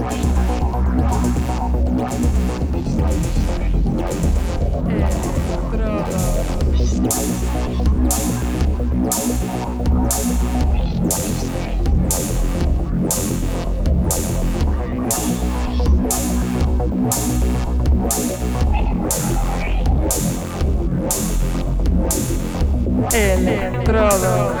Estrada. Electrodos.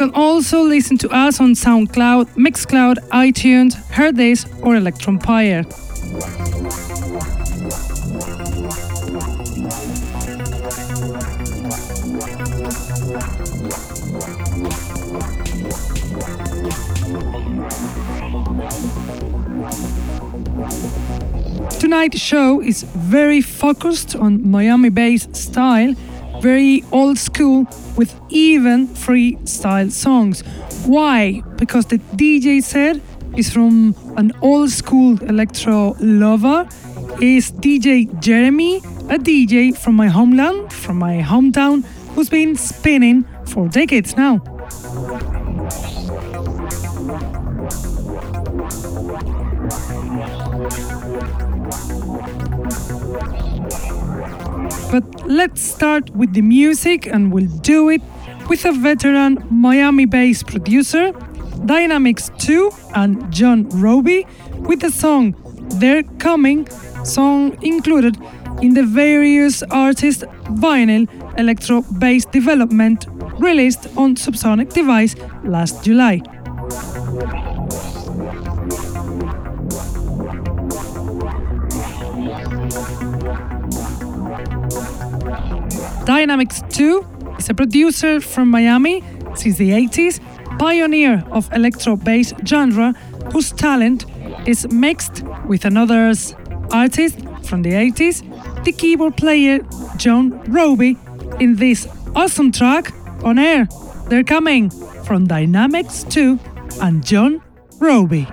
Can also listen to us on SoundCloud, Mixcloud, iTunes, Hearthis, or Electronpire. Tonight's show is very focused on Miami bass style, very old school with even freestyle songs. Why? Because the DJ said is from an old school electro lover. Is DJ Jeremy, a DJ from my homeland, from my hometown, who's been spinning for decades now. But let's start with the music and we'll do it with a veteran Miami based producer, Dynamix II and John Roby with the song They're Coming, song included in the various artist vinyl electro bass development released on Subsonic Device last July. Dynamix II is a producer from Miami since the 80s, pioneer of electro bass genre, whose talent is mixed with another artist from the 80s, the keyboard player John Roby, in this awesome track on air. They're coming from Dynamix II and John Roby.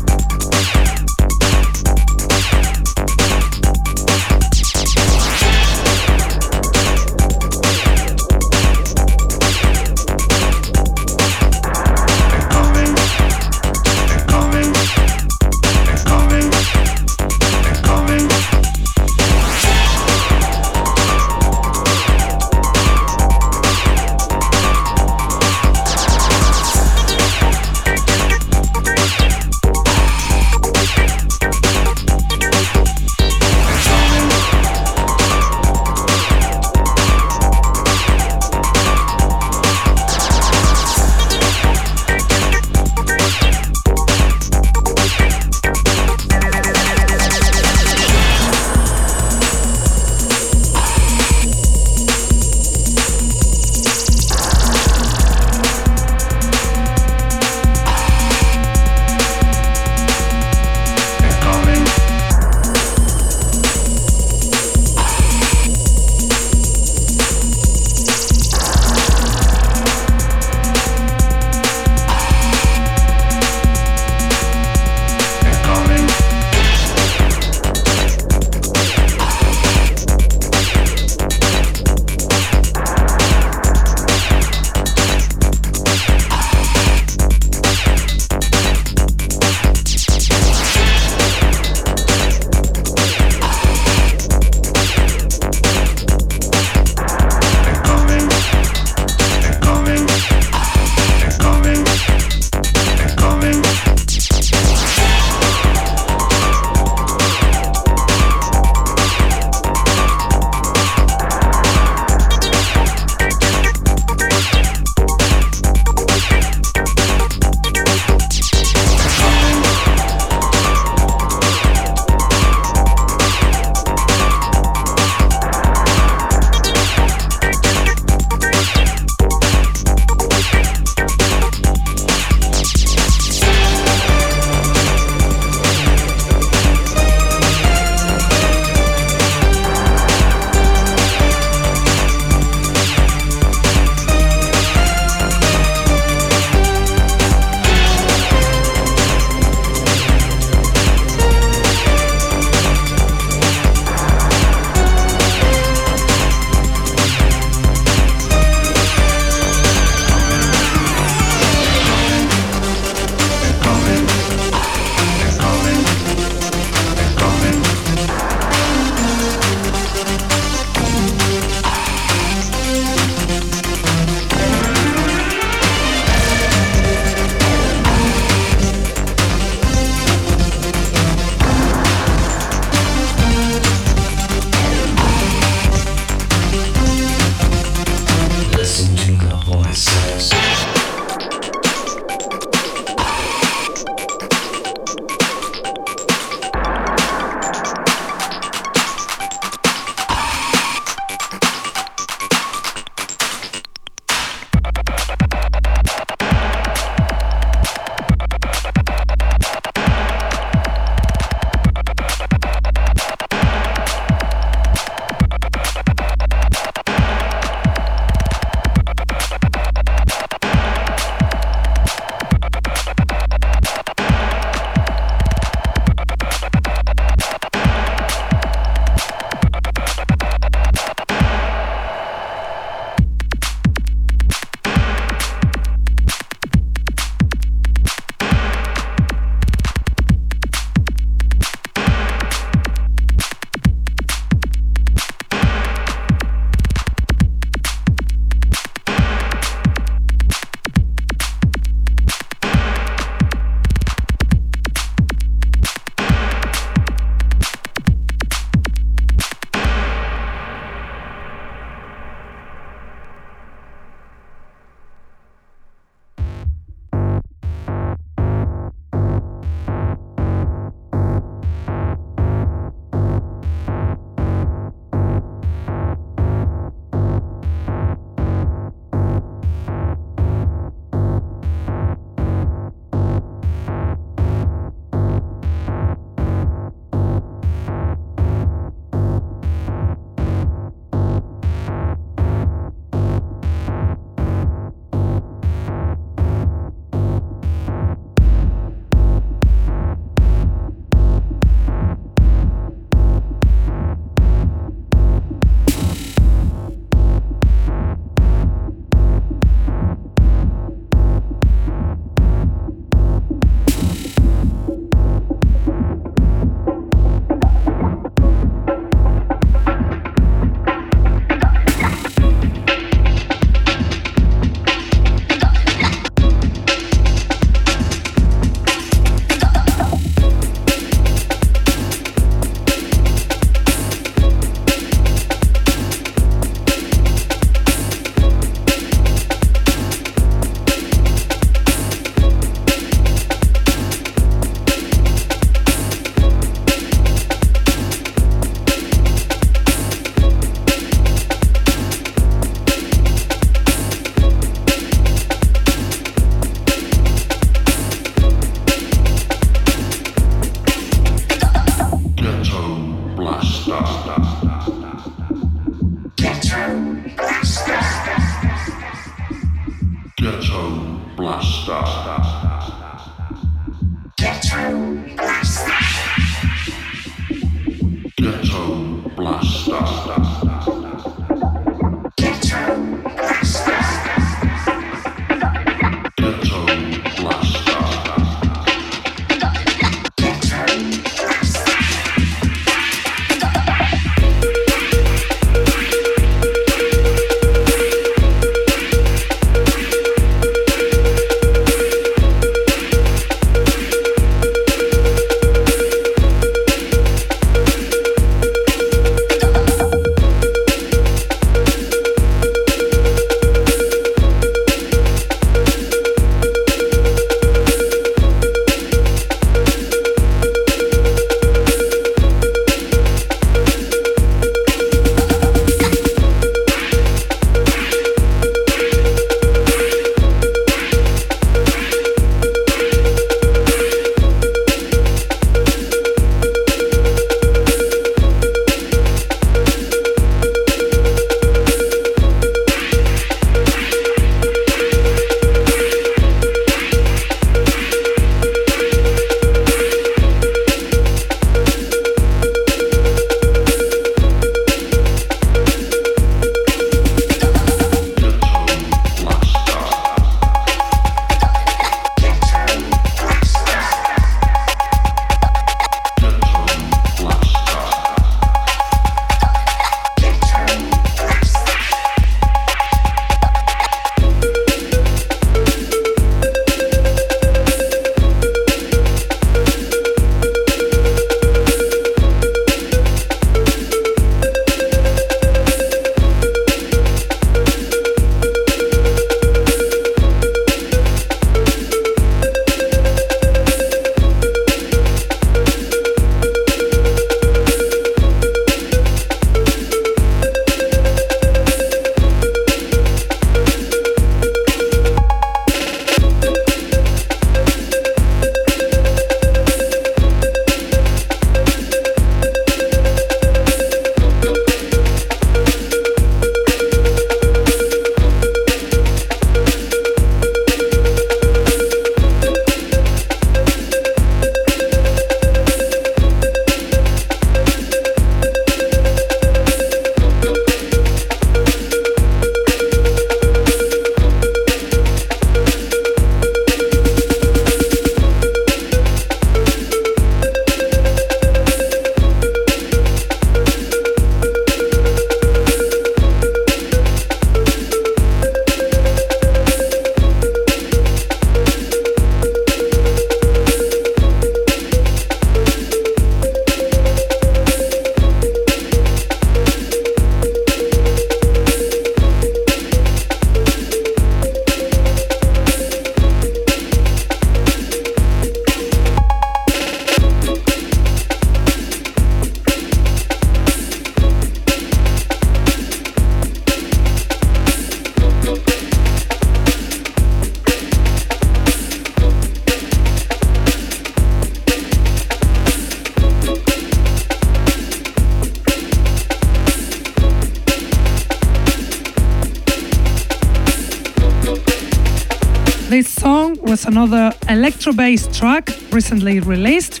Another electro bass track recently released,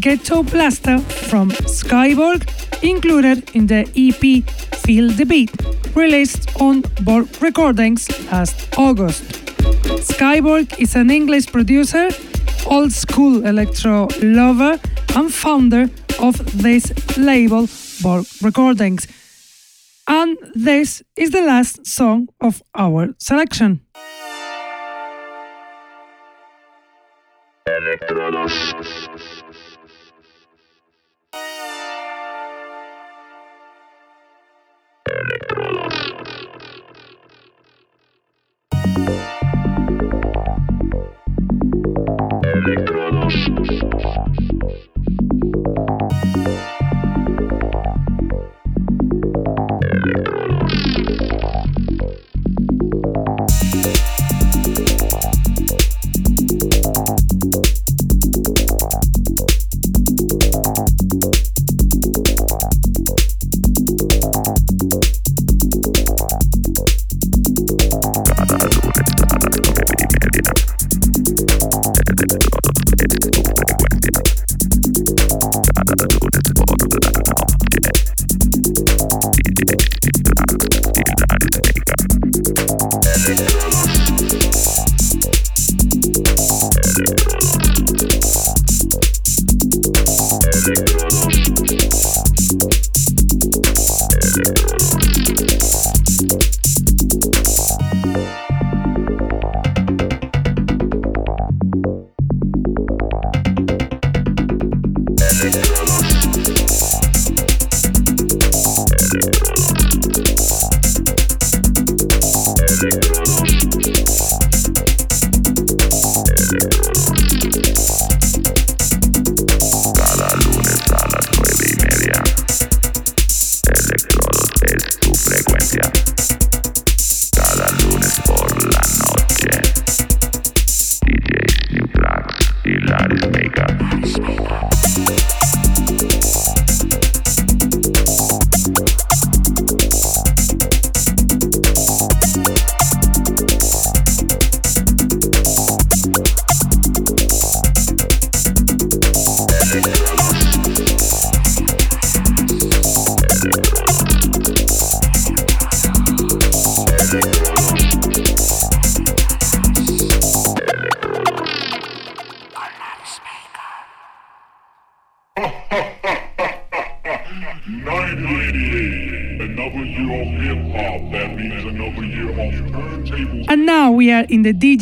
Ghetto Blaster from Skyborg, included in the EP Feel the Beat, released on Borg Recordings last August. Skyborg is an English producer, old school electro lover, and founder of this label, Borg Recordings. And this is the last song of our selection. In the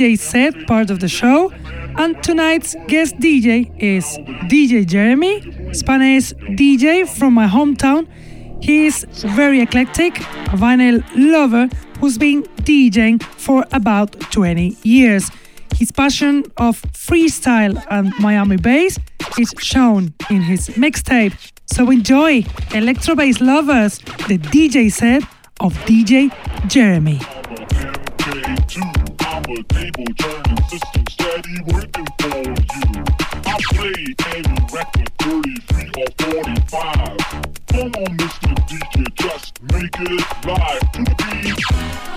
DJ set part of the show. And tonight's guest DJ is DJ Jeremy, Spanish DJ from my hometown. He is very eclectic, a vinyl lover who's been DJing for about 20 years. His passion of freestyle and Miami bass is shown in his mixtape. So enjoy, electro bass lovers, the DJ set of DJ Jeremy a table turning system steady working for you. I play any record 33 or 45. Come on, Mr. DJ, just make it live to the beat.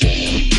Yeah.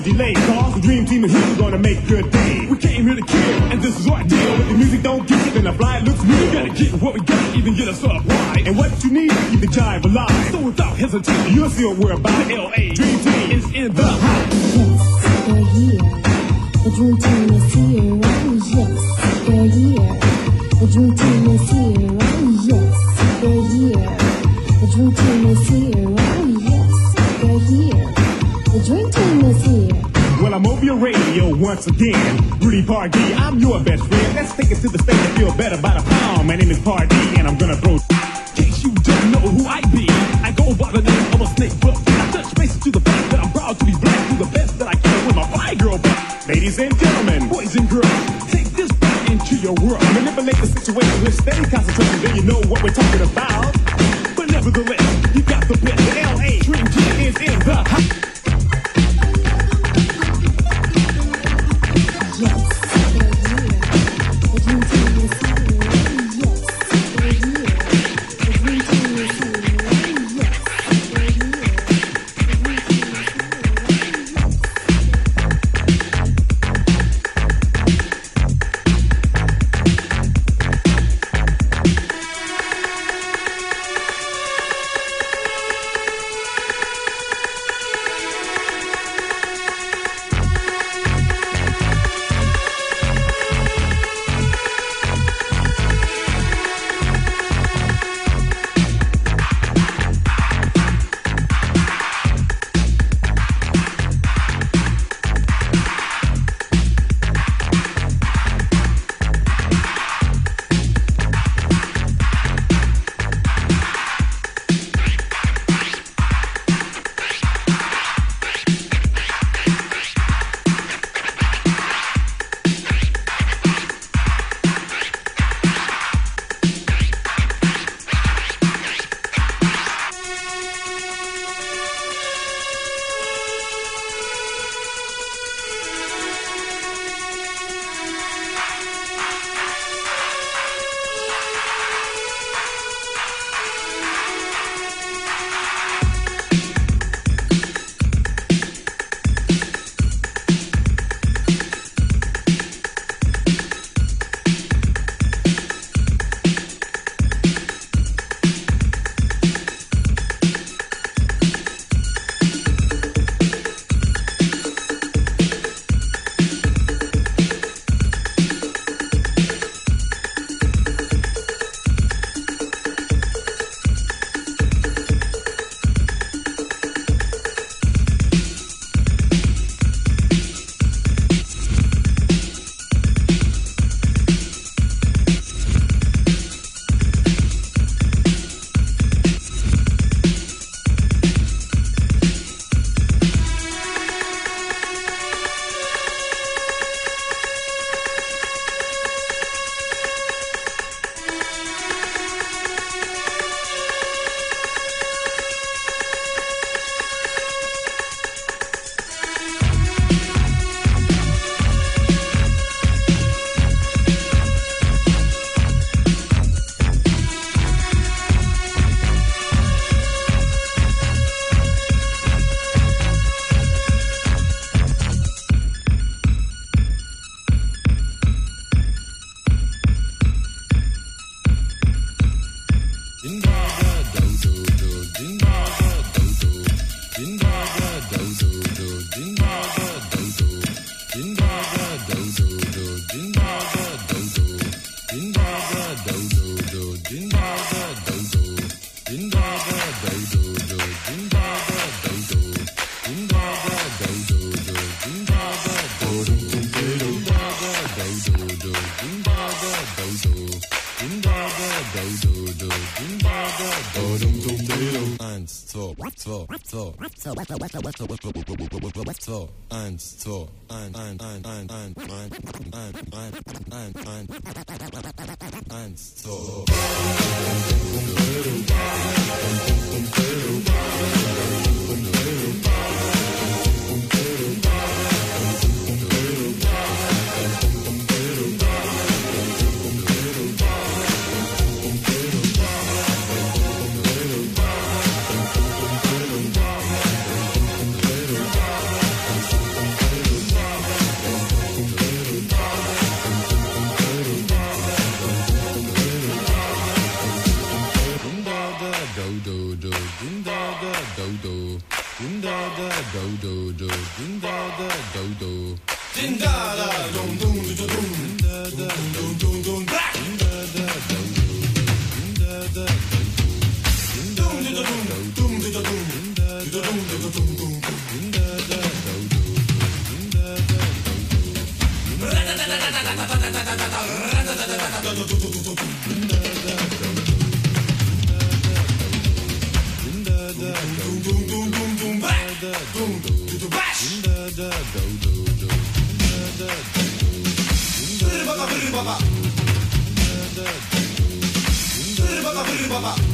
delay, cause the dream team is here, gonna make good day. We came here to kill, and this is our deal. If the music don't get it, then the fly looks real. Gotta get what we got, even get us up right. And what you need, keep the jive alive. So without hesitation, you'll see what we're about. L.A. On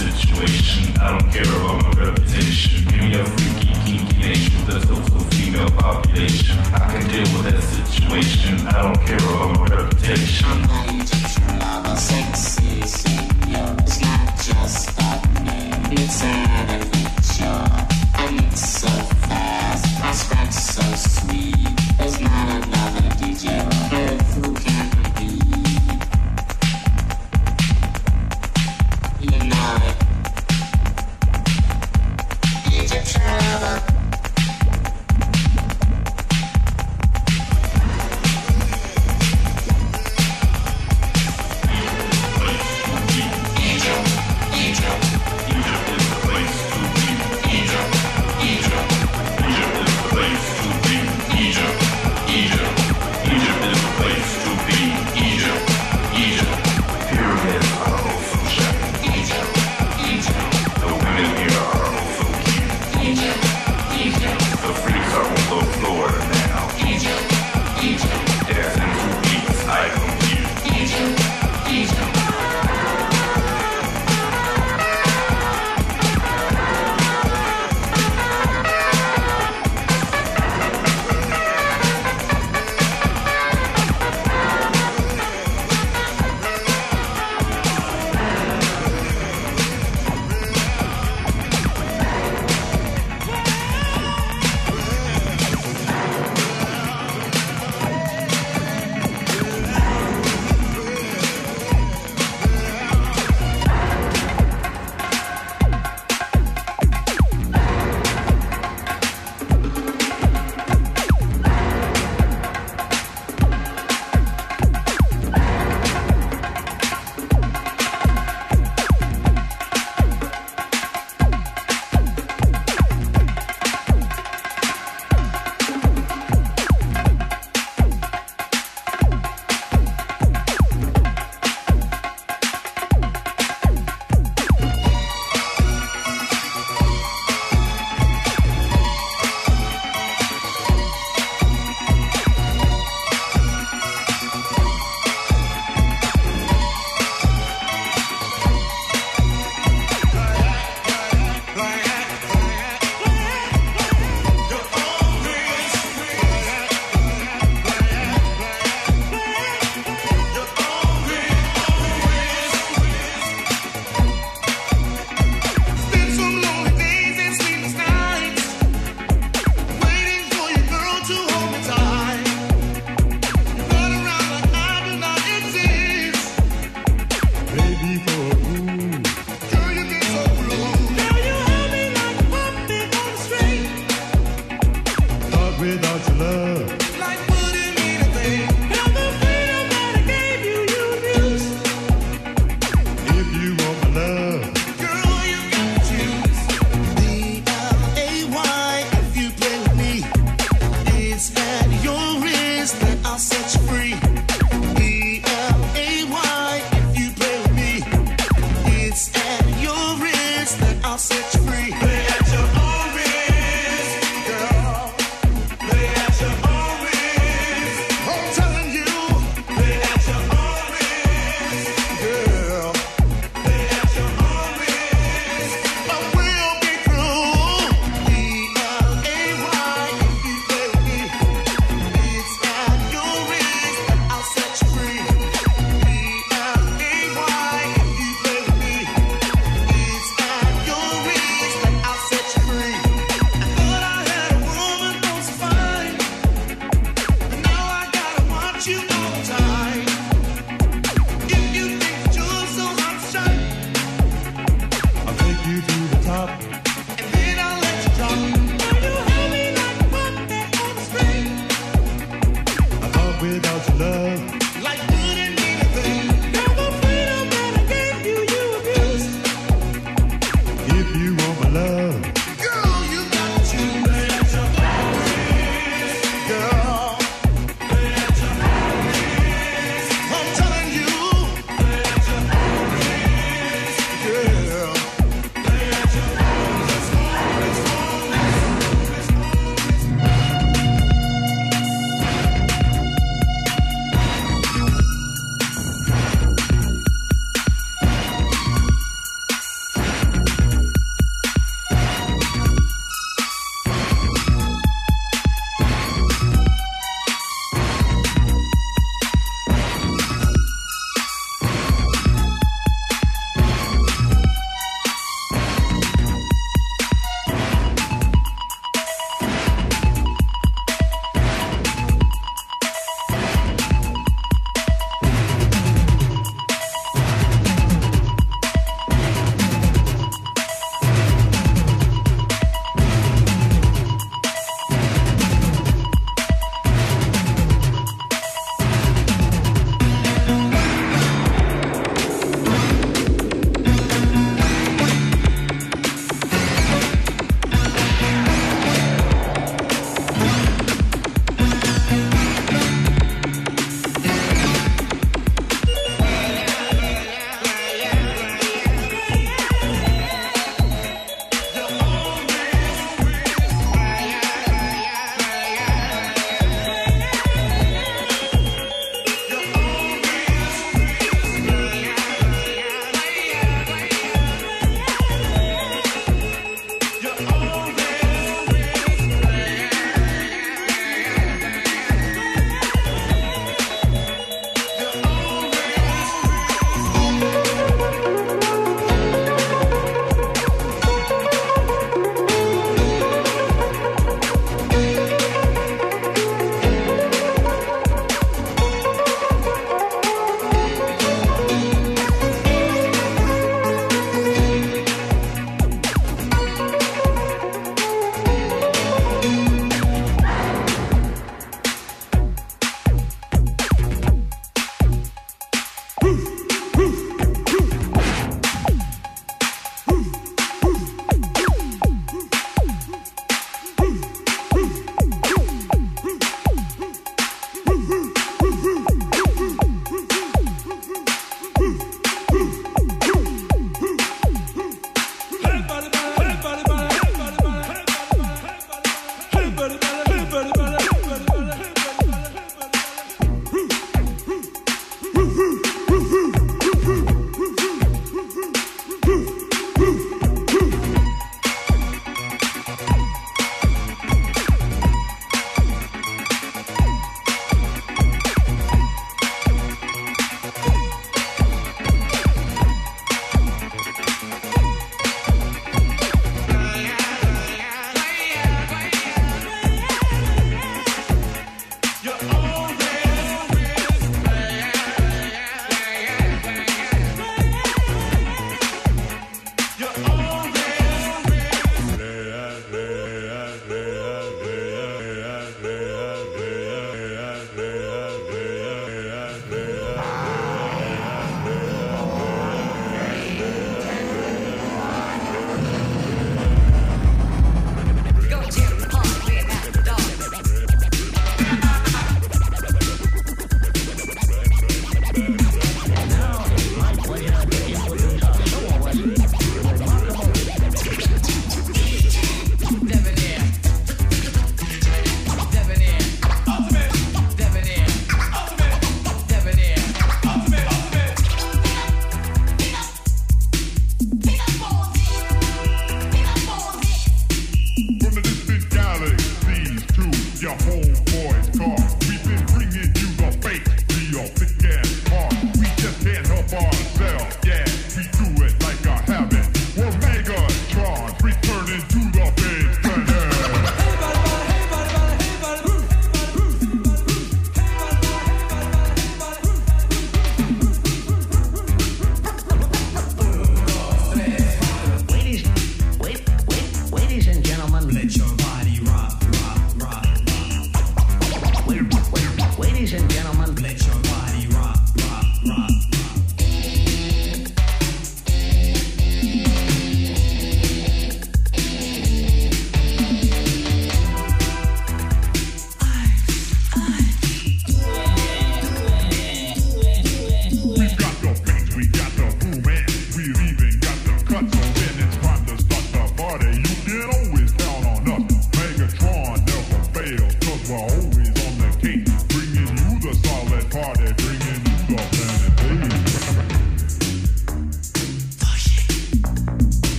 situation. I don't care about my reputation. Give me a freaky, kinky nation with a total female population. I can deal with that situation. I don't care about my reputation. I'm a Sexy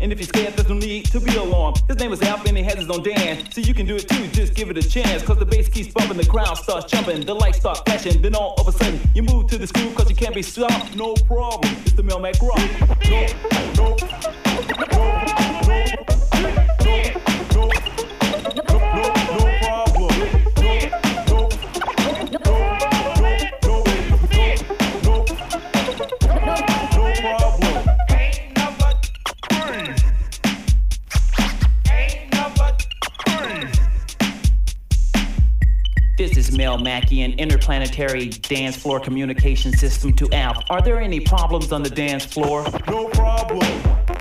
and if he's scared, there's no need to be alarmed. His name is Alf, and he has his own dance. So you can do it too, just give it a chance. Cause the bass keeps bumping, the crowd starts jumping, the lights start flashing. Then all of a sudden, you move to the groove, cause you can't be stopped. No problem, it's the mailman rock. No, no, Anunnaki, interplanetary dance floor communication system to ALP. Are there any problems on the dance floor? No problem.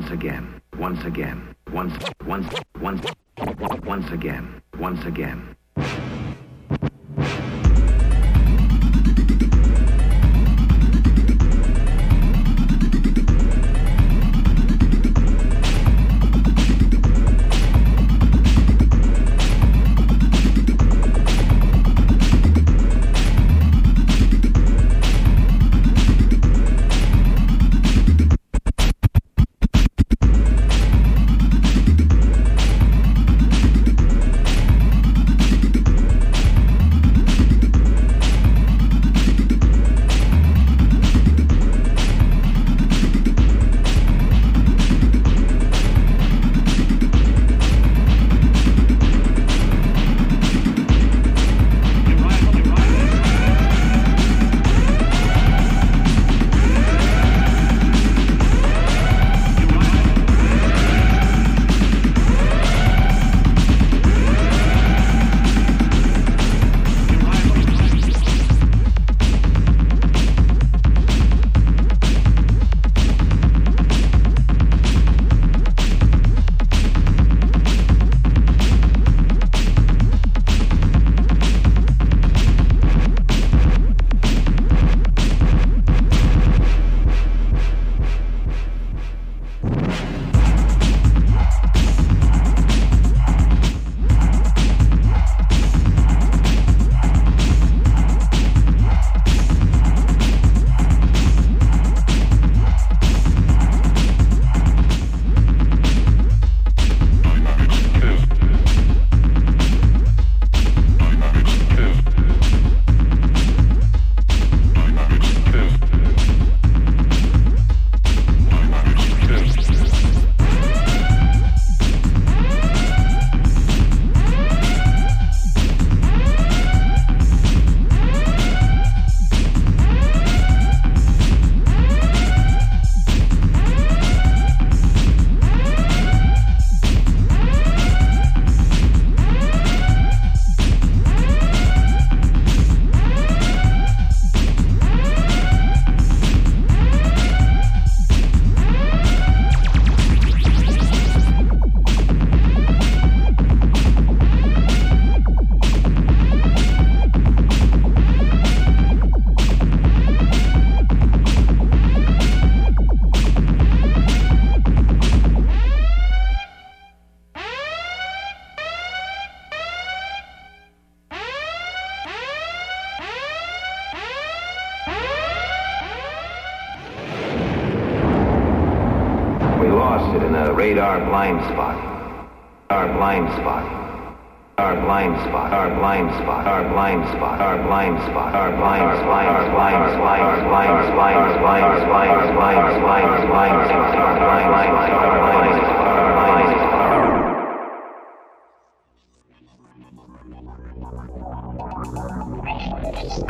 Once again.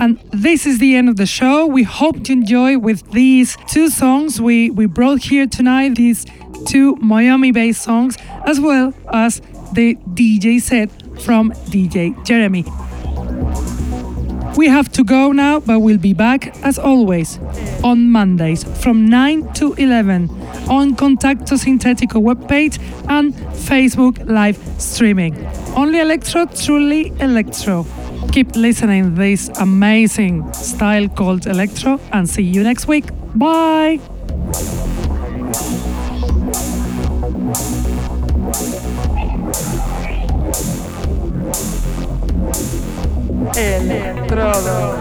And this is the end of the show. We hope you enjoy with these two songs we, we brought here tonight, these two Miami based songs, as well as the DJ set from DJ Jeremy. We have to go now, but we'll be back as always on Mondays from 9 to 11 on Contacto Sintetico webpage and Facebook live streaming. Only electro, truly electro. Keep listening this amazing style called electro and see you next week. Bye. Electro